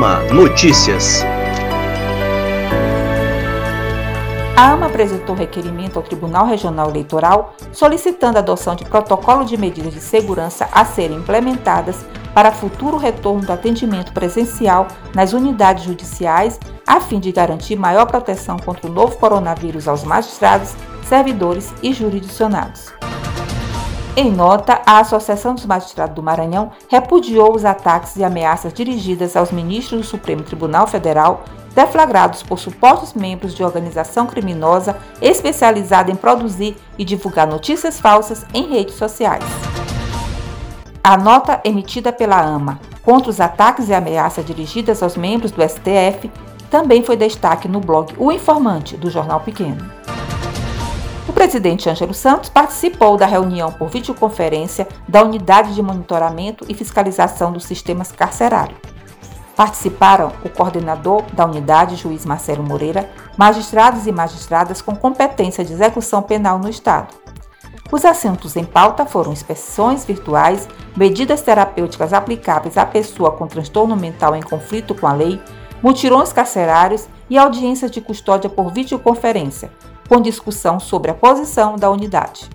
AMA Notícias. A AMA apresentou requerimento ao Tribunal Regional Eleitoral solicitando a adoção de protocolo de medidas de segurança a serem implementadas para futuro retorno do atendimento presencial nas unidades judiciais, a fim de garantir maior proteção contra o novo coronavírus aos magistrados, servidores e jurisdicionados. Em nota, a Associação dos Magistrados do Maranhão repudiou os ataques e ameaças dirigidas aos ministros do Supremo Tribunal Federal deflagrados por supostos membros de organização criminosa especializada em produzir e divulgar notícias falsas em redes sociais. A nota emitida pela AMA contra os ataques e ameaças dirigidas aos membros do STF também foi destaque no blog O Informante do Jornal Pequeno. O presidente Ângelo Santos participou da reunião por videoconferência da Unidade de Monitoramento e Fiscalização dos Sistemas Carcerários. Participaram o coordenador da unidade, juiz Marcelo Moreira, magistrados e magistradas com competência de execução penal no Estado. Os assuntos em pauta foram inspeções virtuais, medidas terapêuticas aplicáveis à pessoa com transtorno mental em conflito com a lei, mutirões carcerários e audiências de custódia por videoconferência, com discussão sobre a posição da unidade.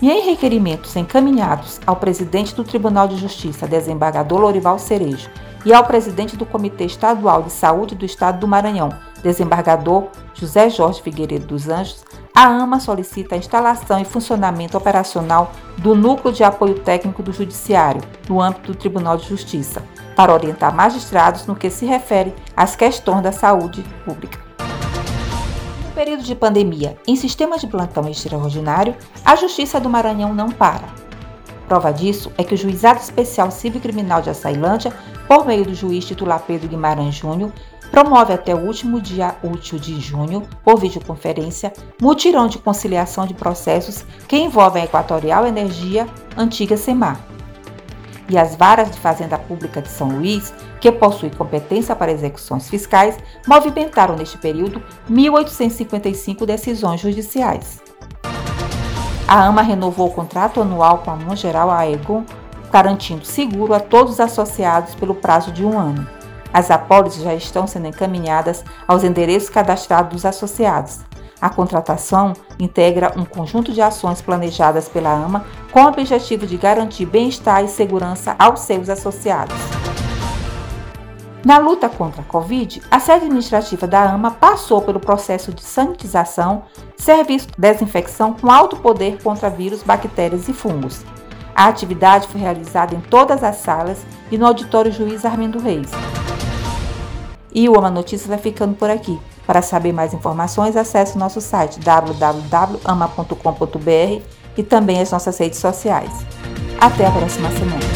E em requerimentos encaminhados ao presidente do Tribunal de Justiça, desembargador Lorival Cerejo, e ao presidente do Comitê Estadual de Saúde do Estado do Maranhão, desembargador José Jorge Figueiredo dos Anjos, a AMA solicita a instalação e funcionamento operacional do Núcleo de Apoio Técnico do Judiciário, no âmbito do Tribunal de Justiça, para orientar magistrados no que se refere às questões da saúde pública período de pandemia em sistemas de plantão extraordinário, a Justiça do Maranhão não para. Prova disso é que o Juizado Especial Civil Criminal de Açailândia, por meio do juiz titular Pedro Guimarães Júnior, promove até o último dia útil de junho, por videoconferência, mutirão de conciliação de processos que envolvem a Equatorial Energia, antiga SEMAR, e as varas de Fazenda Pública de São Luís, que possui competência para execuções fiscais, movimentaram neste período 1.855 decisões judiciais. A AMA renovou o contrato anual com a Mongeral Aegon, garantindo seguro a todos os associados pelo prazo de um ano. As apólices já estão sendo encaminhadas aos endereços cadastrados dos associados. A contratação integra um conjunto de ações planejadas pela AMA com o objetivo de garantir bem-estar e segurança aos seus associados. Na luta contra a Covid, a sede administrativa da AMA passou pelo processo de sanitização, serviço de desinfecção com alto poder contra vírus, bactérias e fungos. A atividade foi realizada em todas as salas e no auditório Juiz Armindo Reis. E o AMA Notícias vai ficando por aqui. Para saber mais informações, acesse o nosso site www.ama.com.br e também as nossas redes sociais. Até a próxima semana.